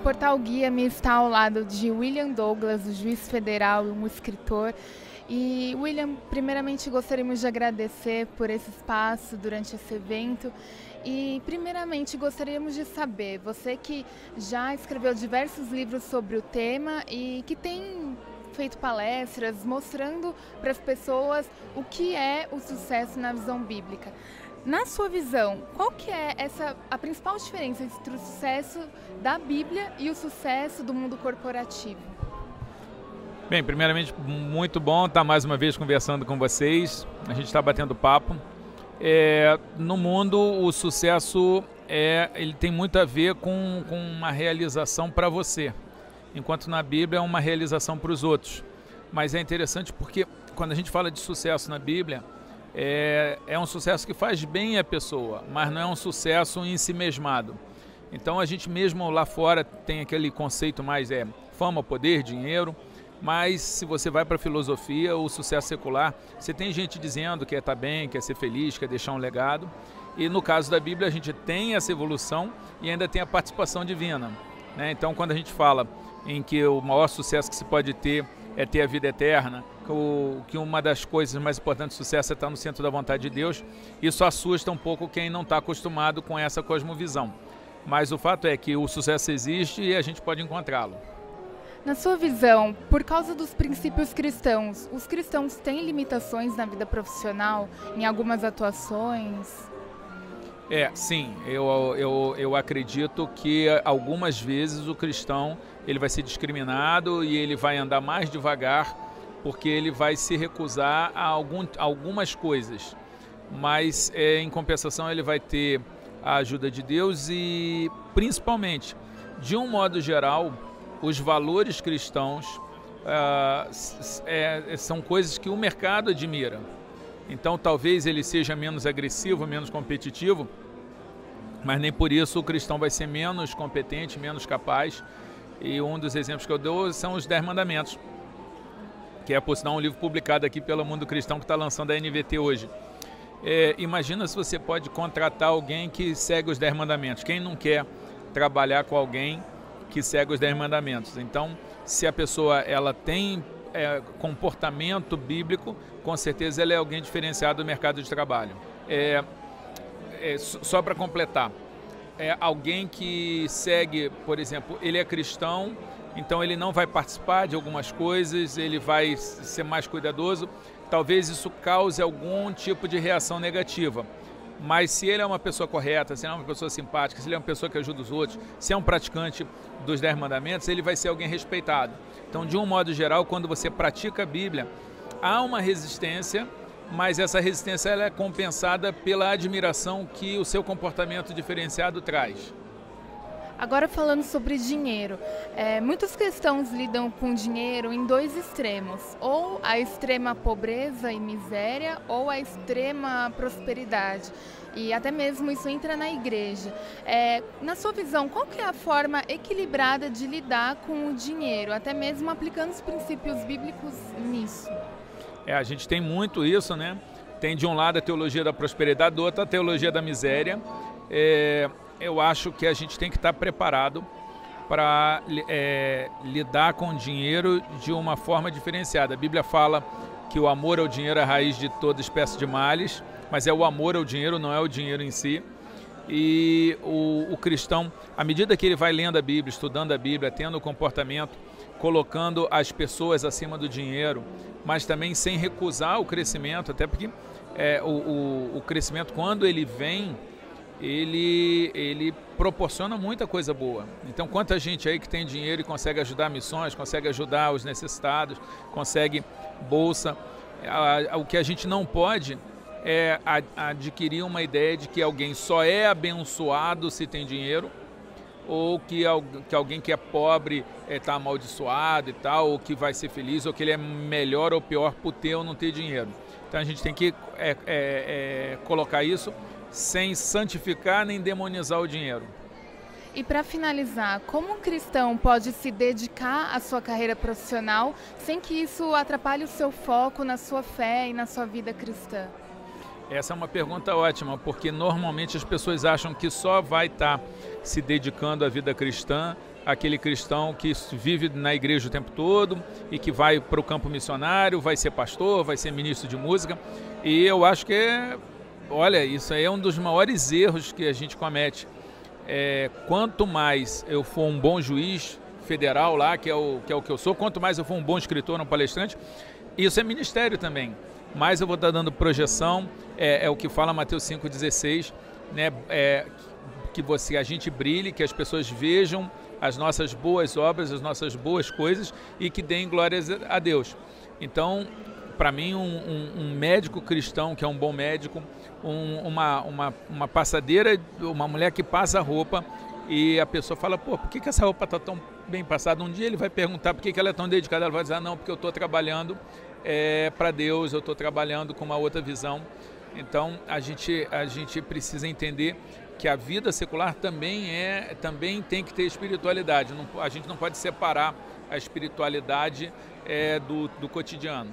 O Portal Guia-me está ao lado de William Douglas, o juiz federal e um escritor. E, William, primeiramente gostaríamos de agradecer por esse espaço durante esse evento. E, primeiramente, gostaríamos de saber, você que já escreveu diversos livros sobre o tema e que tem feito palestras mostrando para as pessoas o que é o sucesso na visão bíblica. Na sua visão, qual que é essa a principal diferença entre o sucesso da Bíblia e o sucesso do mundo corporativo? Bem, primeiramente, muito bom estar mais uma vez conversando com vocês. A gente está batendo papo. É, no mundo, o sucesso é, ele tem muito a ver com, com uma realização para você, enquanto na Bíblia é uma realização para os outros. Mas é interessante porque quando a gente fala de sucesso na Bíblia, é, é um sucesso que faz bem a pessoa, mas não é um sucesso em si mesmado. Então a gente mesmo lá fora tem aquele conceito mais é fama, poder, dinheiro. Mas se você vai para a filosofia, o sucesso secular, você tem gente dizendo que é estar tá bem, quer ser feliz, quer deixar um legado. E no caso da Bíblia, a gente tem essa evolução e ainda tem a participação divina. Né? Então, quando a gente fala em que o maior sucesso que se pode ter é ter a vida eterna, que uma das coisas mais importantes do sucesso é estar no centro da vontade de Deus, isso assusta um pouco quem não está acostumado com essa cosmovisão. Mas o fato é que o sucesso existe e a gente pode encontrá-lo. Na sua visão, por causa dos princípios cristãos, os cristãos têm limitações na vida profissional, em algumas atuações? É, sim. Eu, eu, eu acredito que algumas vezes o cristão ele vai ser discriminado e ele vai andar mais devagar porque ele vai se recusar a algum, algumas coisas. Mas, é, em compensação, ele vai ter a ajuda de Deus e, principalmente, de um modo geral, os valores cristãos ah, é, são coisas que o mercado admira. Então, talvez ele seja menos agressivo, menos competitivo, mas nem por isso o cristão vai ser menos competente, menos capaz. E um dos exemplos que eu dou são os Dez Mandamentos, que é, por sinal, um livro publicado aqui pelo Mundo Cristão que está lançando a NVT hoje. É, imagina se você pode contratar alguém que segue os Dez Mandamentos. Quem não quer trabalhar com alguém que segue os dez mandamentos. Então, se a pessoa ela tem é, comportamento bíblico, com certeza ela é alguém diferenciado do mercado de trabalho. É, é, só para completar, é alguém que segue, por exemplo, ele é cristão, então ele não vai participar de algumas coisas, ele vai ser mais cuidadoso. Talvez isso cause algum tipo de reação negativa. Mas se ele é uma pessoa correta, se ele é uma pessoa simpática, se ele é uma pessoa que ajuda os outros, se é um praticante dos Dez Mandamentos, ele vai ser alguém respeitado. Então, de um modo geral, quando você pratica a Bíblia, há uma resistência, mas essa resistência ela é compensada pela admiração que o seu comportamento diferenciado traz. Agora falando sobre dinheiro, é, muitos cristãos lidam com dinheiro em dois extremos, ou a extrema pobreza e miséria, ou a extrema prosperidade. E até mesmo isso entra na igreja. É, na sua visão, qual é a forma equilibrada de lidar com o dinheiro, até mesmo aplicando os princípios bíblicos nisso? É, a gente tem muito isso, né? Tem de um lado a teologia da prosperidade, do outro a teologia da miséria. É, eu acho que a gente tem que estar preparado para é, lidar com o dinheiro de uma forma diferenciada. A Bíblia fala que o amor ao dinheiro é a raiz de toda espécie de males, mas é o amor ao dinheiro, não é o dinheiro em si. E o, o cristão, à medida que ele vai lendo a Bíblia, estudando a Bíblia, tendo o comportamento, colocando as pessoas acima do dinheiro, mas também sem recusar o crescimento, até porque é, o, o, o crescimento, quando ele vem, ele, ele proporciona muita coisa boa. Então, quanta gente aí que tem dinheiro e consegue ajudar missões, consegue ajudar os necessitados, consegue bolsa. O que a gente não pode é adquirir uma ideia de que alguém só é abençoado se tem dinheiro, ou que, que alguém que é pobre está é, amaldiçoado e tal, ou que vai ser feliz, ou que ele é melhor ou pior por ter ou não ter dinheiro. Então a gente tem que é, é, é colocar isso sem santificar nem demonizar o dinheiro. E para finalizar, como um cristão pode se dedicar à sua carreira profissional sem que isso atrapalhe o seu foco na sua fé e na sua vida cristã? Essa é uma pergunta ótima, porque normalmente as pessoas acham que só vai estar tá se dedicando à vida cristã aquele cristão que vive na igreja o tempo todo e que vai para o campo missionário, vai ser pastor, vai ser ministro de música. E eu acho que, é, olha, isso aí é um dos maiores erros que a gente comete. É, quanto mais eu for um bom juiz federal lá, que é, o, que é o que eu sou, quanto mais eu for um bom escritor, um palestrante, isso é ministério também. Mais eu vou estar dando projeção, é, é o que fala Mateus 5,16, né? É, que você, a gente brilhe, que as pessoas vejam as nossas boas obras, as nossas boas coisas e que deem glórias a Deus. Então, para mim, um, um, um, médico cristão, que é um bom médico, um, uma, uma, uma passadeira, uma mulher que passa roupa e a pessoa fala, pô, por que, que essa roupa está tão bem passada? Um dia ele vai perguntar por que, que ela é tão dedicada, ela vai dizer, ah, não, porque eu estou trabalhando é, para Deus, eu estou trabalhando com uma outra visão. Então, a gente, a gente precisa entender que a vida secular também é também tem que ter espiritualidade. Não, a gente não pode separar a espiritualidade é, do, do cotidiano.